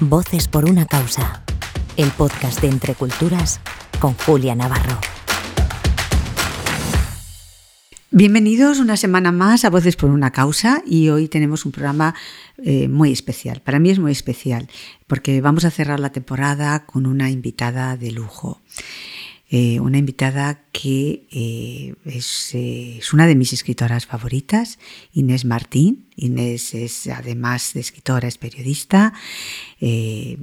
Voces por una causa. El podcast de Entre Culturas con Julia Navarro. Bienvenidos una semana más a Voces por una causa y hoy tenemos un programa eh, muy especial. Para mí es muy especial porque vamos a cerrar la temporada con una invitada de lujo. Eh, una invitada que eh, es, es, una de mis escritoras favoritas, Inés Martín. Inés es además de escritora, es periodista, eh,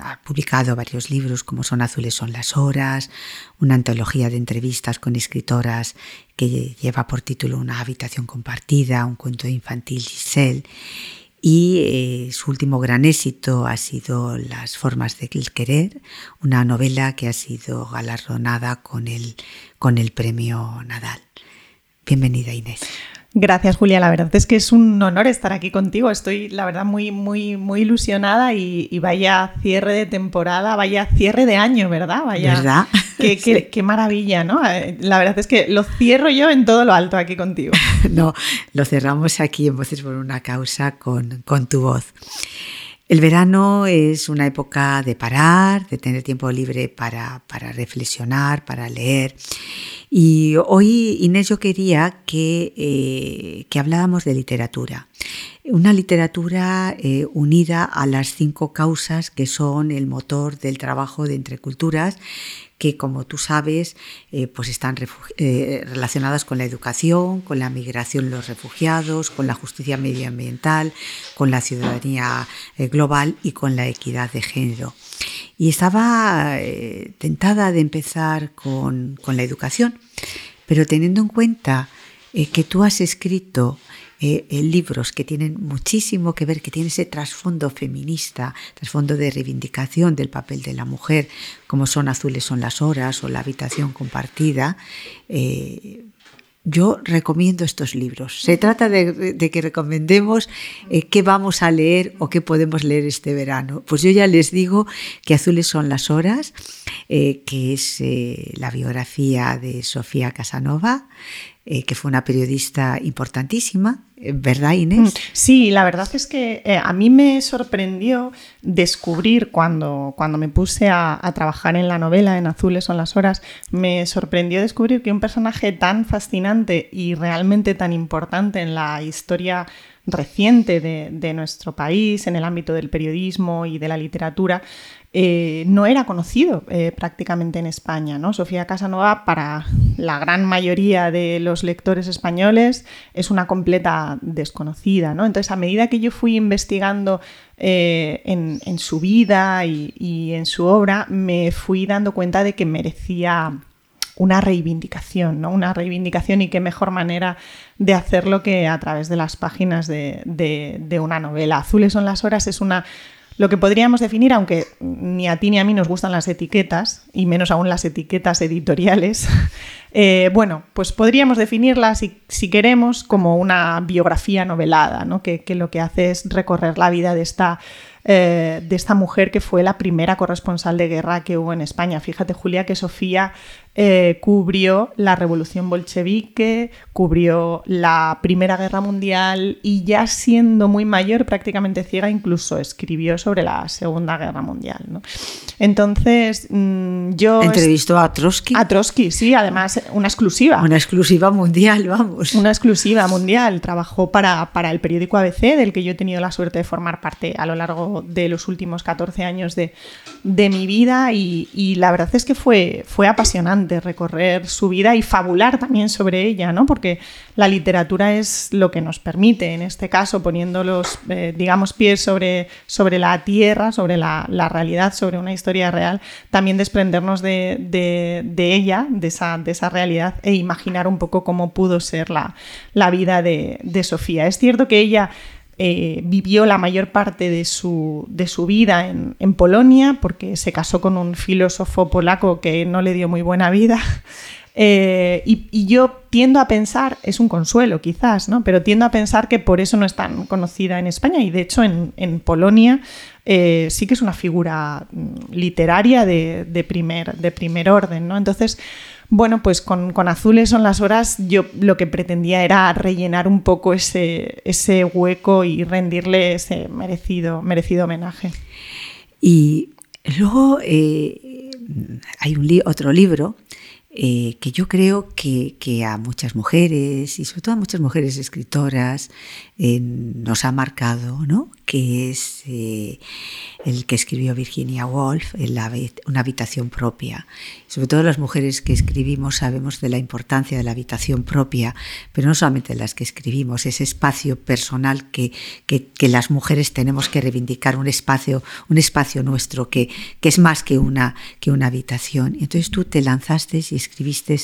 ha publicado varios libros como Son azules son las horas, una antología de entrevistas con escritoras que lleva por título Una habitación compartida, un cuento infantil Giselle y eh, su último gran éxito ha sido Las formas del querer, una novela que ha sido galardonada con el, con el premio Nadal. Bienvenida Inés. Gracias, Julia. La verdad es que es un honor estar aquí contigo. Estoy, la verdad, muy, muy, muy ilusionada y, vaya cierre de temporada, vaya cierre de año, ¿verdad? Vaya, ¿Verdad? Qué, qué, maravilla, ¿no? Eh, la verdad es que lo cierro yo en todo lo alto aquí contigo. no, lo cerramos aquí en Voces por una causa con, con tu voz. El verano es una época de parar, de tener tiempo libre para, para reflexionar, para leer. Y hoy, Inés, yo quería que, eh, que habláramos de literatura. Una literatura eh, unida a las cinco causas que son el motor del trabajo de Entre Culturas, que como tú sabes, eh, pues están eh, relacionadas con la educación, con la migración, los refugiados, con la justicia medioambiental, con la ciudadanía eh, global y con la equidad de género. Y estaba tentada de empezar con, con, la educación, pero teniendo en cuenta que tú has escrito eh, libros que tienen muchísimo que ver, que tienen ese trasfondo feminista, trasfondo de reivindicación del papel de la mujer, como son Azules son las horas o La habitación compartida, eh, yo recomiendo estos libros. Se trata de, de que recomendemos eh, qué vamos a leer o qué podemos leer este verano. Pues yo ya les digo que Azules son las horas, eh, que es eh, la biografía de Sofía Casanova, eh, que fue una periodista importantísima, eh, ¿verdad Inés? Sí, la verdad es que eh, a mí me sorprendió descubrir cuando, cuando me puse a, trabajar en la novela, en Azules son las horas, me sorprendió descubrir que un personaje tan fascinante y realmente tan importante en la historia reciente de, nuestro país, en el ámbito del periodismo y de la literatura, eh, no era conocido eh, prácticamente en España. ¿no? Sofía Casanova, para la gran mayoría de los lectores españoles, es una completa desconocida. ¿no? Entonces, a medida que yo fui investigando eh, en, su vida y en su obra, me fui dando cuenta de que merecía una reivindicación, ¿no? Una reivindicación y qué mejor manera de hacerlo que a través de las páginas de, una novela. Azules son las horas es una lo que podríamos definir, aunque ni a ti ni a mí nos gustan las etiquetas, y menos aún las etiquetas editoriales, eh, bueno, pues podríamos definirlas, si, queremos, como una biografía novelada, ¿no? que, que, lo que hace es recorrer la vida de esta, eh, de esta mujer que fue la primera corresponsal de guerra que hubo en España. Fíjate, Julia, que Sofía eh, cubrió la revolución bolchevique, cubrió la Primera Guerra Mundial y ya siendo muy mayor, prácticamente ciega, incluso escribió sobre la Segunda Guerra Mundial. ¿no? Entonces, mmm, yo... ¿Entrevistó a Trotsky? A Trotsky, sí, además una exclusiva. Una exclusiva mundial, vamos. Una exclusiva mundial. Trabajó para, para el periódico ABC, del que yo he tenido la suerte de formar parte a lo largo de los últimos 14 años de, de mi vida y, y la verdad es que fue, fue apasionante recorrer su vida y fabular también sobre ella, ¿no? Porque la literatura es lo que nos permite, en este caso, poniendo los, eh, digamos, pies sobre, sobre la tierra, sobre la, la, realidad, sobre una historia real, también desprendernos de, de, de ella, de esa, de esa, realidad, e imaginar un poco cómo pudo ser la, la vida de, de Sofía. Es cierto que ella eh, vivió la mayor parte de su, de su vida en, Polonia porque se casó con un filósofo polaco que no le dio muy buena vida. Eh, y, yo tiendo a pensar, es un consuelo quizás, ¿no? pero tiendo a pensar que por eso no es tan conocida en España y de hecho en, en Polonia eh, sí que es una figura literaria de, de, primer, de primer orden. ¿no? Entonces, Bueno, pues con, Azules son las horas yo lo que pretendía era rellenar un poco ese, ese hueco y rendirle ese merecido, merecido homenaje. Y luego eh, hay un otro libro eh, que yo creo que, a muchas mujeres, y sobre todo a muchas mujeres escritoras, eh, nos ha marcado, ¿no? que es eh, el que escribió Virginia Woolf, Una habitación propia. Sobre todo las mujeres que escribimos sabemos de la importancia de la habitación propia, pero no solamente las que escribimos, ese espacio personal que, que, las mujeres tenemos que reivindicar, un espacio, un espacio nuestro que, que es más que una, que una habitación. Entonces tú te lanzaste y escribiste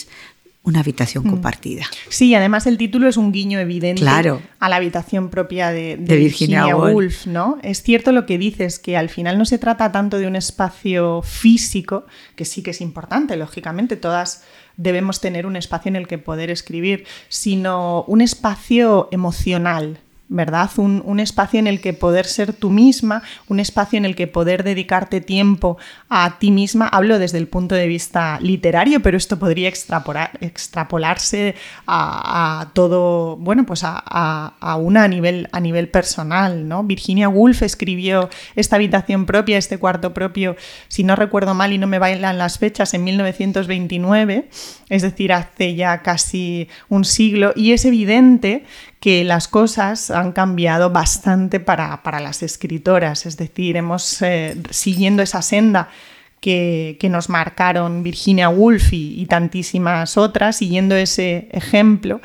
una habitación mm. compartida. Sí, además el título es un guiño evidente a la habitación propia de, Virginia, Woolf, ¿no? Es cierto lo que dices, que al final no se trata tanto de un espacio físico, que sí que es importante, lógicamente, todas debemos tener un espacio en el que poder escribir, sino un espacio emocional, ¿verdad? Un, espacio en el que poder ser tú misma, un espacio en el que poder dedicarte tiempo a ti misma. Hablo desde el punto de vista literario, pero esto podría extrapolarse a, todo, bueno, pues a, una a nivel, a nivel personal, ¿no? Virginia Woolf escribió esta habitación propia, este cuarto propio, si no recuerdo mal y no me bailan las fechas, en 1929, es decir, hace ya casi un siglo, y es evidente que las cosas han cambiado bastante para, las escritoras, es decir, hemos eh, siguiendo esa senda que, nos marcaron Virginia Woolf y, tantísimas otras, siguiendo ese ejemplo,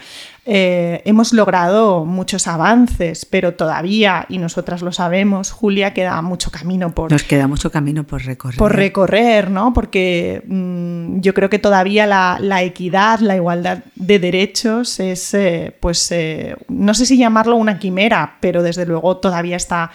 eh, hemos logrado muchos avances, pero todavía, y nosotras lo sabemos, Julia, queda mucho camino por... Nos queda mucho camino por recorrer. Por recorrer, ¿no? Porque mm, yo creo que todavía la, equidad, la igualdad de derechos es, eh, pues, eh, no sé si llamarlo una quimera, pero desde luego todavía está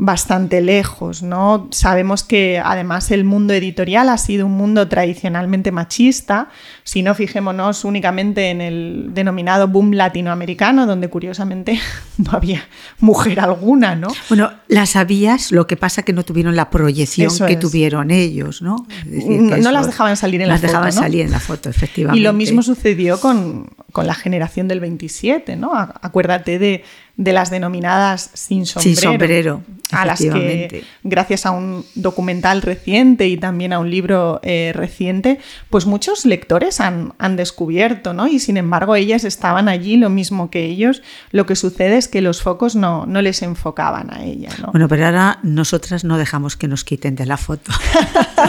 bastante lejos, ¿no? Sabemos que además el mundo editorial ha sido un mundo tradicionalmente machista, si no fijémonos únicamente en el denominado boom latinoamericano, donde curiosamente no había mujer alguna, ¿no? Bueno, las habías, lo que pasa que no tuvieron la proyección que tuvieron ellos, ¿no? no las dejaban salir en la foto. Las dejaban salir en la foto, efectivamente. Y lo mismo sucedió con, con la generación del 27, ¿no? Acuérdate de de las denominadas sin sombrero, sin sombrero a las que gracias a un documental reciente y también a un libro eh, reciente, pues muchos lectores han, han, descubierto, ¿no? Y sin embargo ellas estaban allí lo mismo que ellos, lo que sucede es que los focos no, no les enfocaban a ellas, ¿no? Bueno, pero ahora nosotras no dejamos que nos quiten de la foto.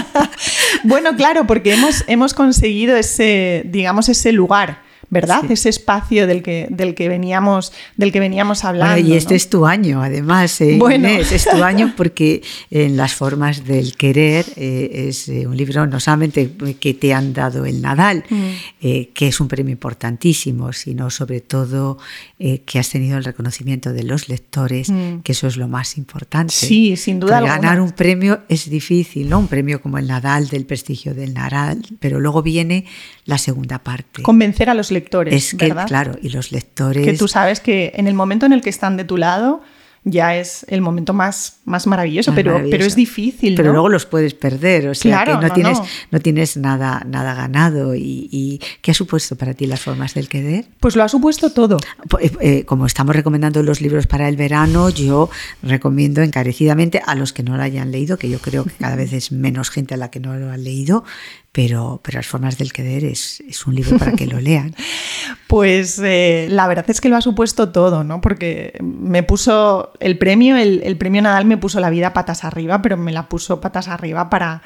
bueno, claro, porque hemos, hemos conseguido ese, digamos, ese lugar ¿verdad? Ese espacio del que, del que, veníamos, del que veníamos hablando. y este es tu año, además, ¿eh? bueno. es tu año porque en las formas del querer eh, es eh, un libro no solamente que te han dado el Nadal, mm. que es un premio importantísimo, sino sobre todo que has tenido el reconocimiento de los lectores, mm. que eso es lo más importante. Sí, sin duda. Ganar un premio es difícil, ¿no? Un premio como el Nadal, del prestigio del Nadal, pero luego viene la segunda parte. Convencer a los lectores es que, claro, y los lectores... Que tú sabes que en el momento en el que están de tu lado ya es el momento más, más maravilloso, pero, pero es difícil. Pero luego los puedes perder, o sea que no, tienes, no. tienes nada, nada ganado. Y, qué ha supuesto para ti las formas del querer? Pues lo ha supuesto todo. Eh, eh, como estamos recomendando los libros para el verano, yo recomiendo encarecidamente a los que no lo hayan leído, que yo creo que cada vez es menos gente a la que no lo han leído, pero, pero Las formas del querer es, un libro para que lo lean. pues eh, la verdad es que lo ha supuesto todo, ¿no? Porque me puso el premio, el, premio Nadal me puso la vida patas arriba, pero me la puso patas arriba para,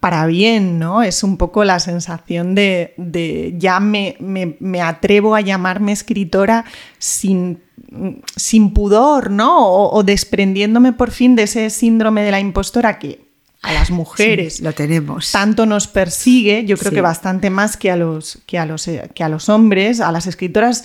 para bien, ¿no? Es un poco la sensación de, ya me, me, atrevo a llamarme escritora sin, sin pudor, ¿no? O, desprendiéndome por fin de ese síndrome de la impostora que a las mujeres lo tenemos. tanto nos persigue, yo creo que bastante más que a, los, que, a los, eh, que a los hombres, a las escritoras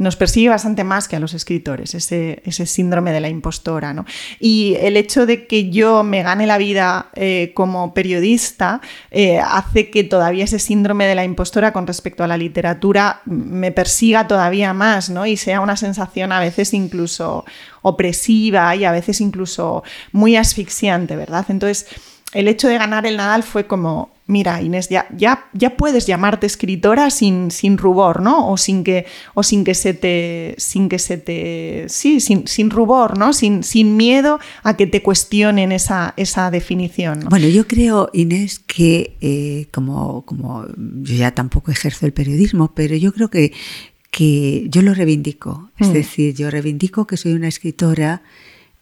nos persigue bastante más que a los escritores, ese, ese síndrome de la impostora. ¿no? Y el hecho de que yo me gane la vida eh, como periodista eh, hace que todavía ese síndrome de la impostora con respecto a la literatura me persiga todavía más ¿no? y sea una sensación a veces incluso opresiva y a veces incluso muy asfixiante, ¿verdad? Entonces, el hecho de ganar el Nadal fue como, mira, Inés, ya, ya, ya puedes llamarte escritora sin, sin rubor, ¿no? O sin que, o sin que se te. sin que se te. Sí, sin, sin rubor, ¿no? Sin, sin miedo a que te cuestionen esa, esa definición. Bueno, yo creo, Inés, que eh, como, como yo ya tampoco ejerzo el periodismo, pero yo creo que, que yo lo reivindico. Es mm. decir, yo reivindico que soy una escritora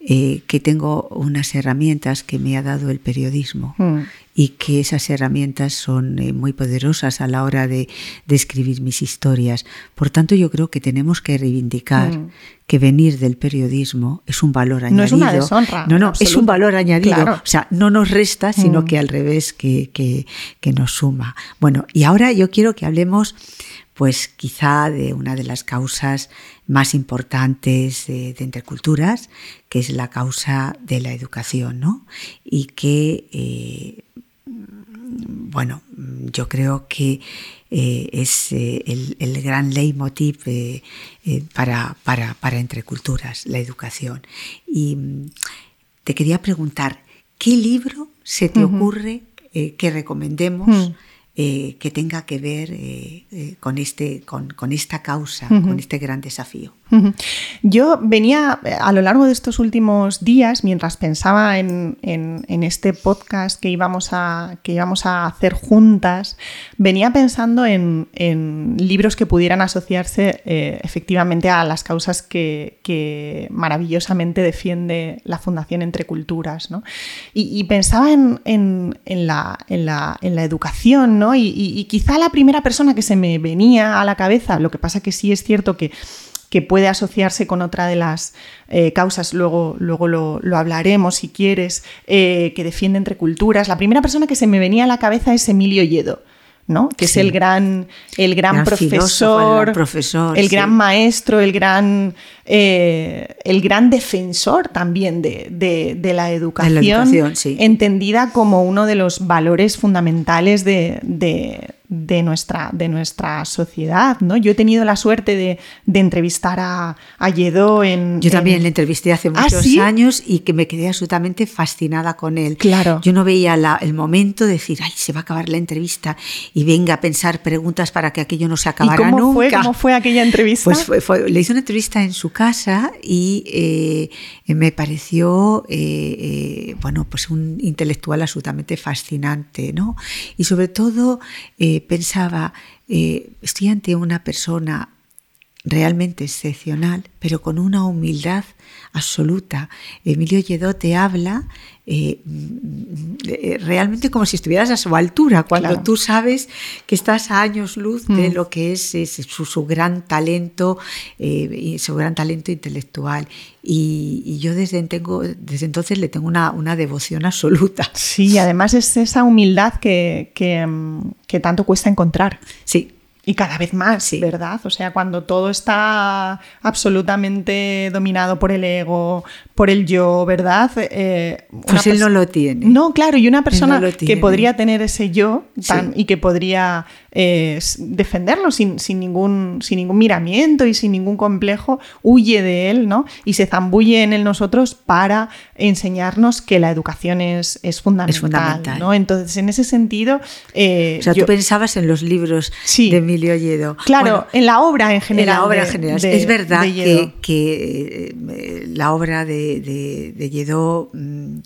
eh, que tengo unas herramientas que me ha dado el periodismo mm. y que esas herramientas son eh, muy poderosas a la hora de, escribir mis historias. Por tanto, yo creo que tenemos que reivindicar mm. que venir del periodismo es un valor añadido. No es una deshonra. No, no, es un valor añadido. O sea, no nos resta, sino mm. que al revés, que, que, que nos suma. Bueno, y ahora yo quiero que hablemos pues quizá de una de las causas más importantes de, Entre Culturas, que es la causa de la educación, ¿no? Y que, eh, bueno, yo creo que eh, es eh, el, gran leitmotiv para, para, para Entre Culturas, la educación. Y te quería preguntar, ¿qué libro se te ocurre que recomendemos? Mm. Eh, que tenga que ver eh, eh, con, este, con, con, esta causa, con este gran desafío. Yo venía a lo largo de estos últimos días, mientras pensaba en, este podcast que íbamos, a, que íbamos a hacer juntas, venía pensando en, libros que pudieran asociarse efectivamente a las causas que, maravillosamente defiende la Fundación Entre Culturas. Y, pensaba en, la, la, educación, ¿no? Y, quizá la primera persona que se me venía a la cabeza, lo que pasa que sí es cierto que, que puede asociarse con otra de las eh, causas, luego, luego lo, hablaremos si quieres, eh, que defiende entre culturas. La primera persona que se me venía a la cabeza es Emilio Yedo. ¿No? que es el gran, el gran, profesor, el, gran maestro, el gran, eh, el gran defensor también de, la educación, entendida como uno de los valores fundamentales de, de nuestra, de nuestra sociedad. ¿no? Yo he tenido la suerte de, entrevistar a, a en... Yo también le entrevisté hace ¿Ah, muchos años y que me quedé absolutamente fascinada con él. Claro. Yo no veía el momento de decir, ay, se va a acabar la entrevista y venga a pensar preguntas para que aquello no se acabara ¿Y cómo Fue, ¿Cómo fue aquella entrevista? Pues le hice una entrevista en su casa y eh, me pareció, eh, eh, bueno, pues un intelectual absolutamente fascinante, ¿no? Y sobre todo pensaba, eh, estoy ante una persona realmente excepcional, pero con una humildad absoluta. Emilio Lledó te habla eh, eh, realmente como si estuvieras a su altura, cuando tú sabes que estás a años luz de mm. lo que es, su, gran talento y su gran talento intelectual. Y, yo desde, tengo, desde entonces le tengo una, una, devoción absoluta. Sí, además es esa humildad que, que, que tanto cuesta encontrar. Sí, y cada vez más, ¿verdad? O sea, cuando todo está absolutamente dominado por el ego, por el yo, ¿verdad? Eh, pues él no lo tiene. No, claro, y una persona que podría tener ese yo y que podría eh, defenderlo sin, ningún, sin ningún miramiento y sin ningún complejo, huye de él, ¿no? Y se zambulle en él nosotros para enseñarnos que la educación es, es, fundamental, ¿no? Entonces, en ese sentido... Eh, o sea, tú pensabas en los libros de Emilio Yedo. Claro, en la obra en general. En la obra en general. es verdad que, la obra de de, de, mm,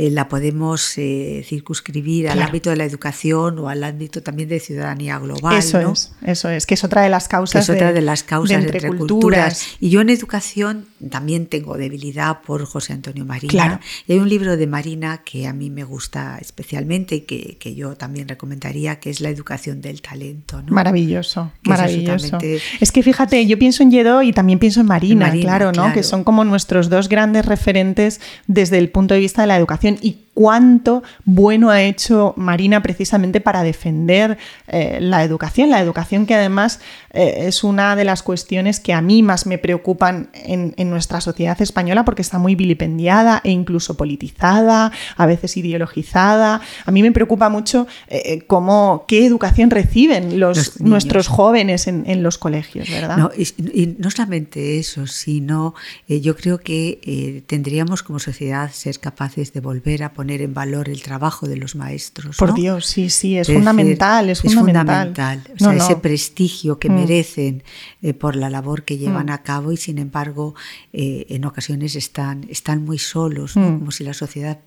eh, la podemos eh, circunscribir al ámbito de la educación o al ámbito también de ciudadanía global. Eso es, eso es, que es otra de las causas. es otra de, las causas entre, culturas. Y yo en educación también tengo debilidad por José Antonio Marina. Y hay un libro de Marina que a mí me gusta especialmente y que, yo también recomendaría, que es La educación del talento. Maravilloso, maravilloso. Es, que fíjate, yo pienso en Yedo y también pienso en Marina, claro, ¿no? Que son como nuestros dos grandes referentes desde el punto de vista de la educación y cuánto bueno ha hecho Marina precisamente para defender eh, la educación, la educación que además eh, es una de las cuestiones que a mí más me preocupan en, nuestra sociedad española porque está muy vilipendiada e incluso politizada, a veces ideologizada. A mí me preocupa mucho eh, cómo, qué educación reciben los, nuestros jóvenes en, los colegios, ¿verdad? y, no solamente eso, sino yo creo que tendríamos como sociedad ser capaces de volver a poner poner en valor el trabajo de los maestros. Por ¿no? Dios, sí, sí, es, fundamental, es fundamental. O sea, ese prestigio que mm. merecen eh, por la labor que llevan mm. a cabo y sin embargo eh, en ocasiones están, están muy solos, mm. como si la sociedad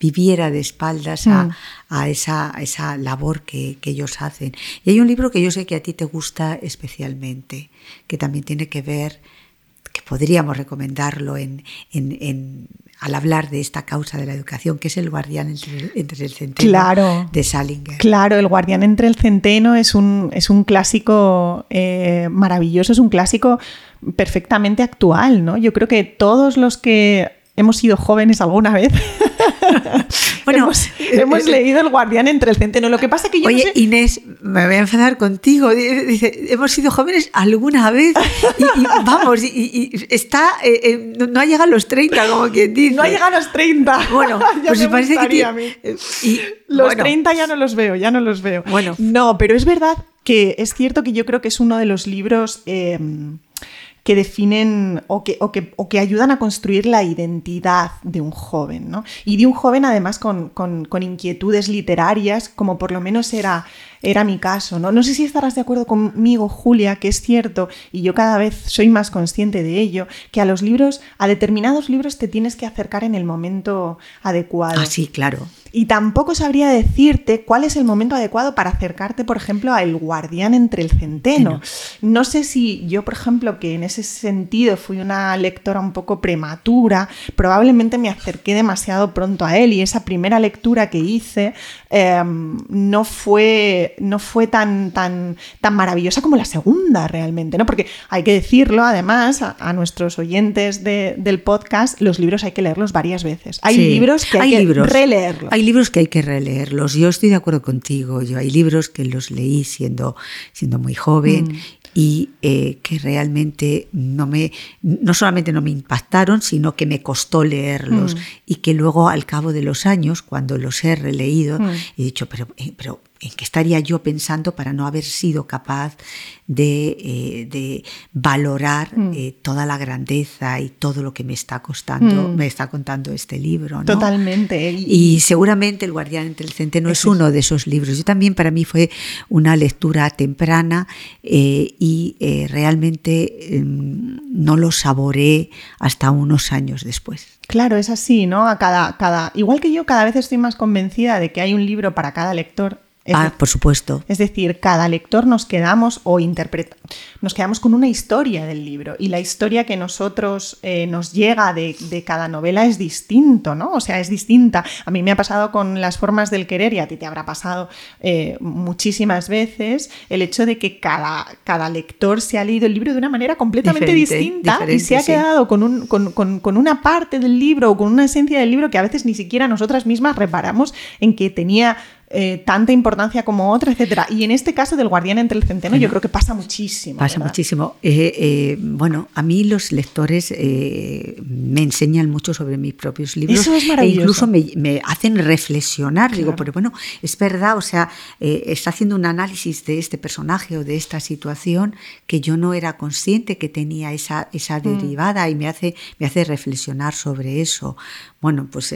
viviera de espaldas a, a, esa, esa, labor que, que ellos hacen. Y hay un libro que yo sé que a ti te gusta especialmente, que también tiene que ver que podríamos recomendarlo en, en, al hablar de esta causa de la educación, que es el guardián entre, el centeno de Salinger. Claro, el guardián entre el centeno es un, es un clásico eh, maravilloso, es un clásico perfectamente actual, ¿no? Yo creo que todos los que hemos sido jóvenes alguna vez. bueno, hemos, leído El guardián entre el centeno. Lo que pasa que yo Oye, Inés, me voy a enfadar contigo. Dice, hemos sido jóvenes alguna vez y, vamos, y, está, eh, eh, no, ha llegado a los 30, como quien dice. No ha llegado a los 30. Bueno, pues me parece que a mí. los 30 ya no los veo, ya no los veo. Bueno. No, pero es verdad que es cierto que yo creo que es uno de los libros... Eh, que definen o que, o que, o que, ayudan a construir la identidad de un joven, ¿no? Y de un joven además con, con, con inquietudes literarias, como por lo menos era era mi caso. ¿no? no sé si estarás de acuerdo conmigo, Julia, que es cierto, y yo cada vez soy más consciente de ello, que a los libros, a determinados libros te tienes que acercar en el momento adecuado. Ah, sí, claro. Y tampoco sabría decirte cuál es el momento adecuado para acercarte, por ejemplo, a El guardián entre el centeno. No sé si yo, por ejemplo, que en ese sentido fui una lectora un poco prematura, probablemente me acerqué demasiado pronto a él y esa primera lectura que hice em, no fue no fue tan, tan, tan maravillosa como la segunda realmente, ¿no? Porque hay que decirlo, además, a, nuestros oyentes del podcast, los libros hay que leerlos varias veces. Hay libros que hay, que releerlos. Hay libros que hay que releerlos. Yo estoy de acuerdo contigo. Yo hay libros que los leí siendo, siendo muy joven mm. y eh, que realmente no me no solamente no me impactaron, sino que me costó leerlos mm. y que luego al cabo de los años, cuando los he releído, mm. he dicho, pero, eh, pero en qué estaría yo pensando para no haber sido capaz de, eh, valorar mm. eh, toda la grandeza y todo lo que me está costando, mm. me está contando este libro. Totalmente. Y, seguramente El Guardián entre el Centeno es uno de esos libros. Yo también para mí fue una lectura temprana eh, y realmente em, no lo saboré hasta unos años después. Claro, es así, ¿no? A cada, cada, igual que yo, cada vez estoy más convencida de que hay un libro para cada lector ah, por supuesto. Es decir, cada lector nos quedamos o interpreta, nos quedamos con una historia del libro y la historia que nosotros eh, nos llega de, cada novela es distinto, ¿no? O sea, es distinta. A mí me ha pasado con las formas del querer y a ti te habrá pasado eh, muchísimas veces el hecho de que cada, cada lector se ha leído el libro de una manera completamente distinta y se ha quedado con, un, con, con una parte del libro o con una esencia del libro que a veces ni siquiera nosotras mismas reparamos en que tenía eh, tanta importancia como otra, etcétera. Y en este caso del guardián entre el centeno, yo creo que pasa muchísimo. Pasa muchísimo. Eh, eh, bueno, a mí los lectores me enseñan mucho sobre mis propios libros. Eso es maravilloso. E incluso me, hacen reflexionar. Digo, pero bueno, es verdad, o sea, está haciendo un análisis de este personaje o de esta situación que yo no era consciente que tenía esa, esa mm. derivada y me hace, me hace reflexionar sobre eso. Bueno, pues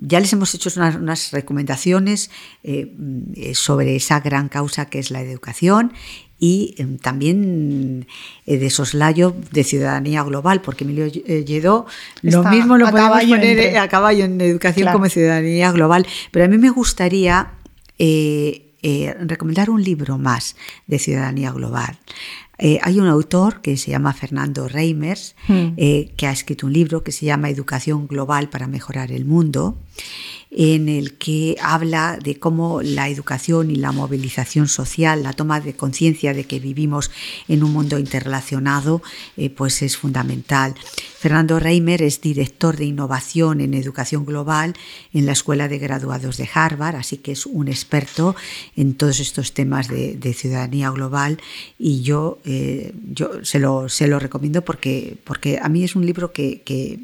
ya les hemos hecho unas, recomendaciones eh, eh, sobre esa gran causa que es la educación y eh, también de soslayo de ciudadanía global, porque Emilio Lledó lo mismo lo podemos poner a caballo en educación como ciudadanía global, pero a mí me gustaría recomendar un libro más de ciudadanía global. Eh, hay un autor que se llama Fernando Reimers, hmm. eh, que ha escrito un libro que se llama Educación Global para Mejorar el Mundo en el que habla de cómo la educación y la movilización social, la toma de conciencia de que vivimos en un mundo interrelacionado, eh, pues es fundamental. Fernando Reimer es director de innovación en educación global en la Escuela de Graduados de Harvard, así que es un experto en todos estos temas de, ciudadanía global y yo, eh, yo se, lo, se lo recomiendo porque, porque a mí es un libro que, que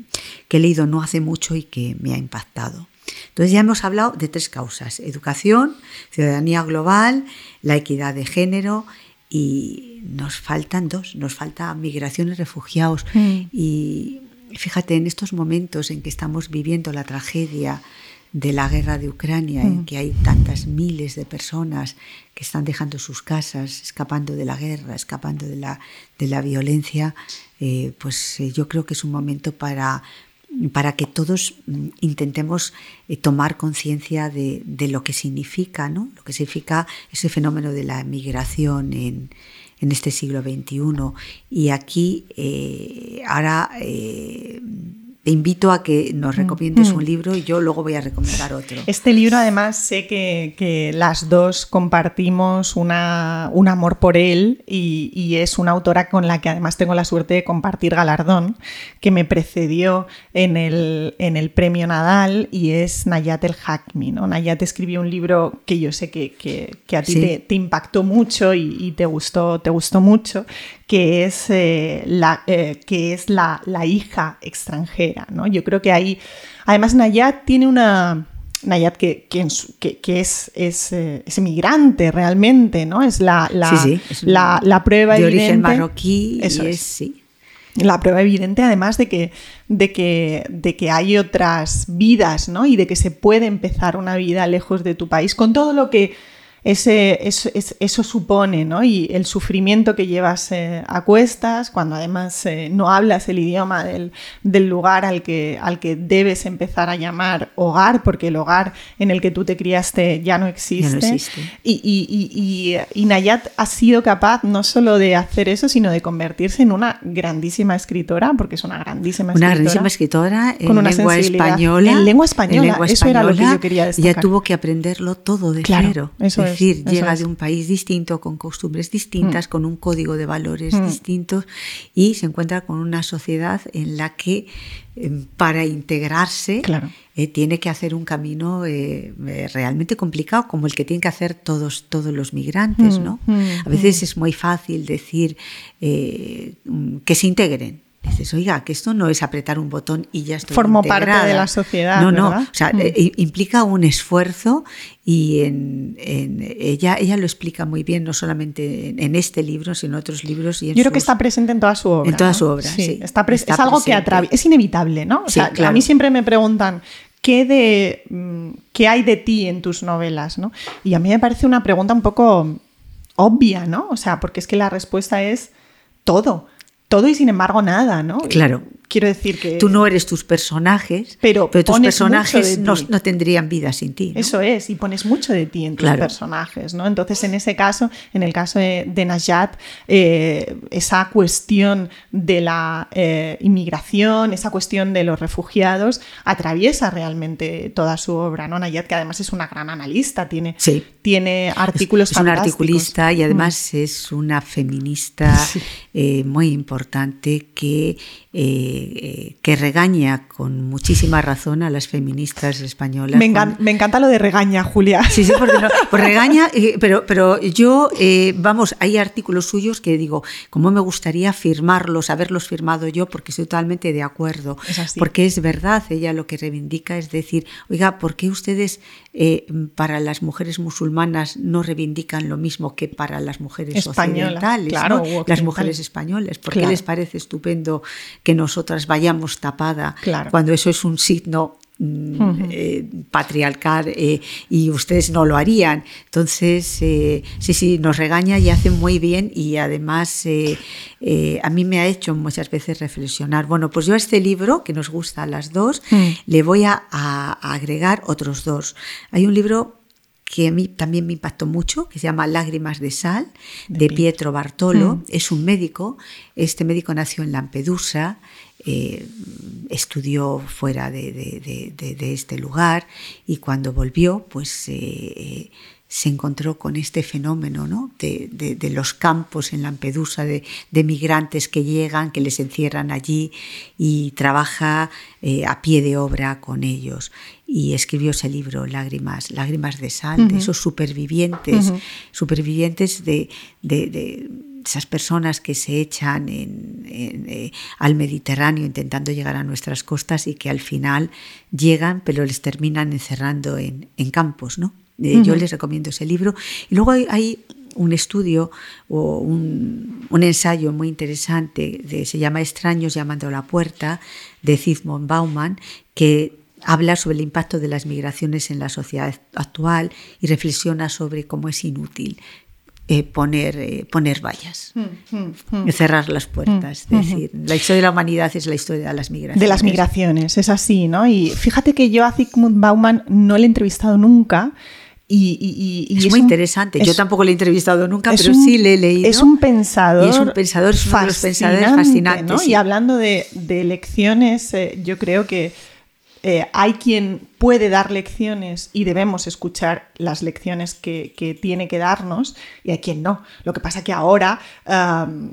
he leído no hace mucho y que me ha impactado. Entonces ya hemos hablado de tres causas, educación, ciudadanía global, la equidad de género y nos faltan dos, nos falta migración y refugiados. Mm. Y fíjate, en estos momentos en que estamos viviendo la tragedia de la guerra de Ucrania, en mm. que hay tantas miles de personas que están dejando sus casas, escapando de la guerra, escapando de la, de la violencia, eh, pues eh, yo creo que es un momento para, para que todos mm, intentemos eh, tomar conciencia de, lo que significa, ¿no? lo que significa ese fenómeno de la migración en, en este siglo XXI. Y aquí ahora te invito a que nos mm, recomiendes mm. un libro y yo luego voy a recomendar otro. Este libro además sé que, que las dos compartimos una, un amor por él y, y, es una autora con la que además tengo la suerte de compartir galardón, que me precedió en el, en el premio Nadal y es Nayat El Hakmi. ¿no? Nayat escribió un libro que yo sé que, que, que a ti te, te, impactó mucho y, y, te, gustó, te gustó mucho, que es, eh, la, eh, que es la, la, hija extranjera. ¿no? Yo creo que ahí, además Nayat tiene una... Nayat que, que, que es, es, eh, es, emigrante realmente, ¿no? Es la, la, sí, sí, es la, la prueba de evidente. origen marroquí. Eso es sí. La prueba evidente, además, de que, de, que, de que hay otras vidas, ¿no? Y de que se puede empezar una vida lejos de tu país, con todo lo que ese, eso, eso, supone, ¿no? Y el sufrimiento que llevas eh, a cuestas, cuando además eh, no hablas el idioma del, del, lugar al que, al que debes empezar a llamar hogar, porque el hogar en el que tú te criaste ya no existe. Ya no existe. Y, y, y, y, Nayat ha sido capaz no solo de hacer eso, sino de convertirse en una grandísima escritora, porque es una grandísima una escritora. grandísima escritora en con una lengua española. En lengua española, en lengua eso era lo que yo quería destacar. Ya tuvo que aprenderlo todo de claro, cero. Eso es decir, es, llega es. de un país distinto, con costumbres distintas, mm. con un código de valores Mm. distintos y se encuentra con una sociedad en la que eh, para integrarse claro. eh, tiene que hacer un camino eh, realmente complicado, como el que tienen que hacer todos, todos los migrantes. Mm, ¿no? mm, A veces es muy fácil decir eh, que se integren. Dices, oiga, que esto no es apretar un botón y ya estoy Formo integrada. parte de la sociedad. No, no, o sea, Mm. eh, implica un esfuerzo y en, en- ella, ella lo explica muy bien, no solamente en, en este libro, sino en otros libros. Y en Yo creo que está presente en toda su obra. En toda ¿no? su obra, sí. Está es algo que atraviesa. Es inevitable, ¿no? O Sí, sea, claro. A mí siempre me preguntan. ¿Qué, de, mm, ¿Qué hay de ti en tus novelas? ¿no? Y a mí me parece una pregunta un poco obvia, ¿no? O sea, porque es que la respuesta es todo. Todo y sin embargo nada, ¿no? Claro. Quiero decir que. Tú no eres tus personajes, Pero tus pones personajes no, no tendrían vida sin ti. ¿no? Eso es, y pones mucho de ti en tus Claro. personajes, ¿no? Entonces, en ese caso, en el caso de, de Najat, eh, esa cuestión de la eh, inmigración, esa cuestión de los refugiados, atraviesa realmente toda su obra, ¿no? Najat, que además es una gran analista, tiene, Sí. tiene artículos es una fantásticos. articulista y además es una feminista Sí. eh, muy importante que, eh, eh, que regaña con muchísima razón a las feministas españolas. Me, encanta lo de regaña, Julia. Sí, sí, porque no, pues regaña, eh, pero, pero yo, eh, vamos, hay artículos suyos que digo, como me gustaría firmarlos, haberlos firmado yo, porque estoy totalmente de acuerdo. Es. Porque es verdad, ella lo que reivindica es decir, oiga, ¿por qué ustedes para las mujeres musulmanas no reivindican lo mismo que para las mujeres Españolas, occidentales? claro, Las mujeres españolas. ¿Por qué Claro. les parece estupendo que nosotras vayamos tapada Claro. cuando eso es un signo mm, eh, patriarcal eh, y ustedes no lo harían. Entonces, eh, sí, sí, nos regaña y hace muy bien y además a mí me ha hecho muchas veces reflexionar. Bueno, pues yo a este libro, que nos gusta a las dos, Mm. le voy a, a- a agregar otros dos. Hay un libro que a mí también me impactó mucho, que se llama Lágrimas de Sal, De de, Pietro. Bartolo. Mm. Es un médico, este médico nació en Lampedusa, eh, estudió fuera de, de- de- de- de este lugar y cuando volvió, pues eh, se encontró con este fenómeno ¿no? de, de- de los campos en Lampedusa, de, de migrantes que llegan, que les encierran allí y trabaja eh, a pie de obra con ellos. Y escribió ese libro, Lágrimas, Lágrimas de Sal, de esos supervivientes, supervivientes de, esas personas que se echan en- en, eh, al Mediterráneo intentando llegar a nuestras costas y que al final llegan, pero les terminan encerrando en, en campos, ¿no? Eh, Yo les recomiendo ese libro. Y luego hay, hay un estudio o un, ensayo muy interesante, se llama Extraños llamando a la puerta, de Zygmunt Bauman, que habla sobre el impacto de las migraciones en la sociedad actual y reflexiona sobre cómo es inútil eh, poner, eh, poner vallas, mm, mm, mm. cerrar las puertas. es decir, la historia de la humanidad es la historia de las migraciones. De las migraciones, es así, ¿no? Y fíjate que yo a Zygmunt Bauman no le he entrevistado nunca. Y, es, muy interesante. Yo tampoco le he entrevistado nunca, pero sí le he leído. Es un pensador. Y es un pensador, es uno de los pensadores fascinantes. Y hablando de, de lecciones, eh, yo creo que hay quien puede dar lecciones y debemos escuchar las lecciones que, tiene que darnos y a quien no. Lo que pasa que ahora,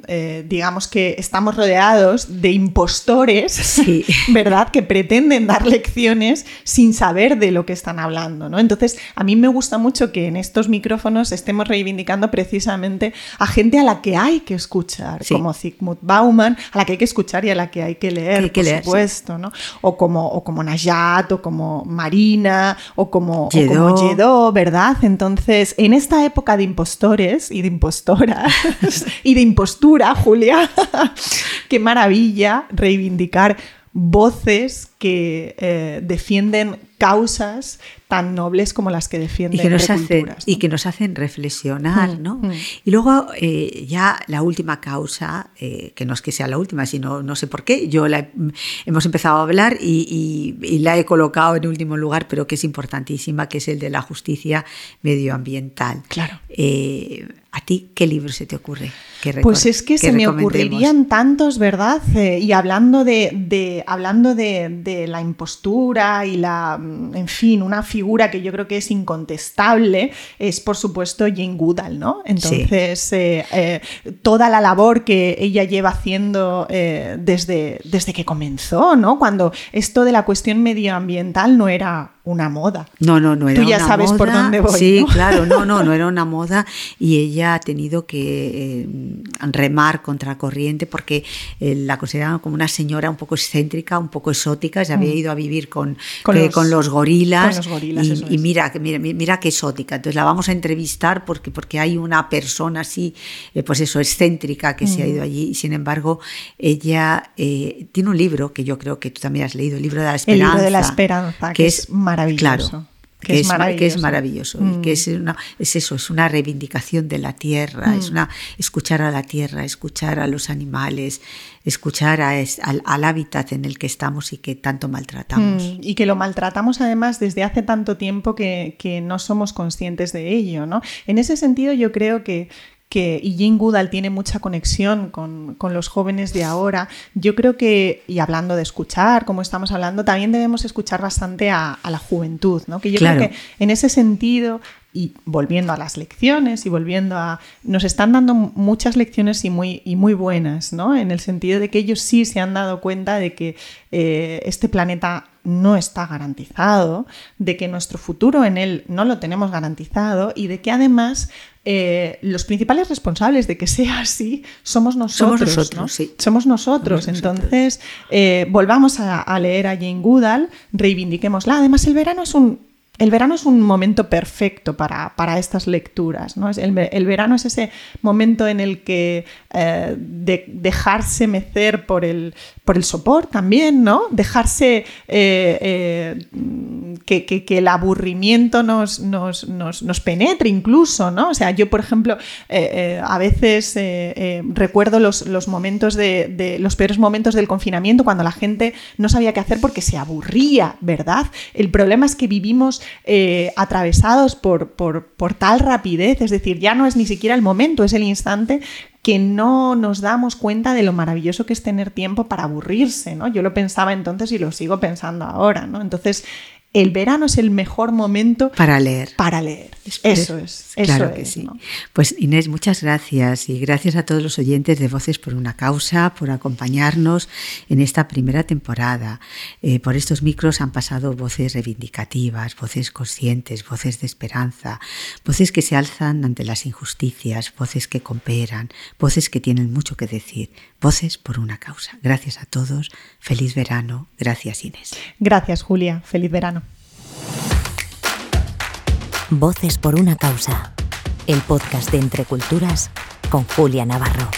eh, digamos que estamos rodeados de impostores, ¿verdad? Que pretenden dar lecciones sin saber de lo que están hablando, ¿no? Entonces, a mí me gusta mucho que en estos micrófonos estemos reivindicando precisamente a gente a la que hay que escuchar, como Zygmunt Bauman, a la que hay que escuchar y a la que hay que leer, por supuesto, ¿no? O como, o como Najat, o como Marina o como Yedo, ¿verdad? Entonces, en esta época de impostores y de impostoras y de impostura, Julia, qué maravilla reivindicar voces que eh, defienden causas tan nobles como las que defienden y que nos, hacen, y que nos hacen reflexionar. Mm, ¿no? Mm. Y luego eh, ya la última causa, eh, que no es que sea la última, sino no sé por qué, yo la, hemos empezado a hablar y, la he colocado en último lugar, pero que es importantísima, que es el de la justicia medioambiental. Claro. ¿A ti qué libro se te ocurre? Pues es que, se me ocurrirían tantos, ¿verdad? y hablando de, hablando de, la impostura y la, mm, en fin, una figura que yo creo que es incontestable, es por supuesto Jane Goodall, ¿no? Entonces, eh, eh, toda la labor que ella lleva haciendo eh, desde, desde que comenzó, ¿no? Cuando esto de la cuestión medioambiental no era una moda. No, no, no era Tú ya sabes por dónde voy. Sí, claro, no, no, no era una moda y ella ha tenido que eh, remar contra corriente porque eh, la consideraban como una señora un poco excéntrica, un poco exótica, se había mm. ido a vivir con, con, los, con los, gorilas. Con los gorilas y, mira, mira, mira qué exótica. Entonces la vamos a entrevistar porque, porque hay una persona así, eh, pues eso, excéntrica que se ha ido mm. allí y sin embargo ella tiene un libro que yo creo que tú también has leído, el libro de la esperanza. El libro de la esperanza, que, es maravilloso. Que, es, maravilloso. y que es, mm. es eso, es una reivindicación de la tierra, es mm. una escuchar a la tierra, escuchar a los animales, escuchar a, al, hábitat en el que estamos y que tanto maltratamos. Mm. y que lo maltratamos además desde hace tanto tiempo que, que no somos conscientes de ello. ¿no? En ese sentido yo creo que, que, y Jane Goodall tiene mucha conexión con, los jóvenes de ahora. Yo creo que, y hablando de escuchar, como estamos hablando, también debemos escuchar bastante a, la juventud, ¿no? Que yo creo que en ese sentido y volviendo a las lecciones y volviendo a... Nos están dando muchas lecciones y muy, y muy buenas, ¿no? En el sentido de que ellos sí se han dado cuenta de que eh, este planeta no está garantizado, de que nuestro futuro en él no lo tenemos garantizado y de que además eh, los principales responsables de que sea así somos nosotros. Somos nosotros, sí. Somos nosotros. Entonces, eh, volvamos a, leer a Jane Goodall, reivindiquémosla. Además, el verano es un el verano es un momento perfecto para, estas lecturas. ¿no? El, verano es ese momento en el que eh, de, dejarse mecer por el, por el sopor también, ¿no? dejarse eh, eh, que, el aburrimiento nos, nos, penetre incluso. ¿no? O sea, yo, por ejemplo, a veces recuerdo los, los momentos de, los peores momentos del confinamiento cuando la gente no sabía qué hacer porque se aburría, ¿verdad? El problema es que vivimos eh, atravesados por, por, tal rapidez, es decir, ya no es ni siquiera el momento, es el instante que no nos damos cuenta de lo maravilloso que es tener tiempo para aburrirse, ¿no? Yo lo pensaba entonces y lo sigo pensando ahora, ¿no? Entonces, el verano es el mejor momento para leer. Para leer. Eso es. claro que sí. Pues Inés, muchas gracias y gracias a todos los oyentes de Voces por una Causa por acompañarnos en esta primera temporada. Eh, por estos micros han pasado voces reivindicativas, voces conscientes, voces de esperanza, voces que se alzan ante las injusticias, voces que cooperan, voces que tienen mucho que decir, voces por una causa. Gracias a todos. Feliz verano. Gracias Inés. Gracias Julia. Feliz verano. Voces por una causa. el podcast de Entre Culturas con Julia Navarro.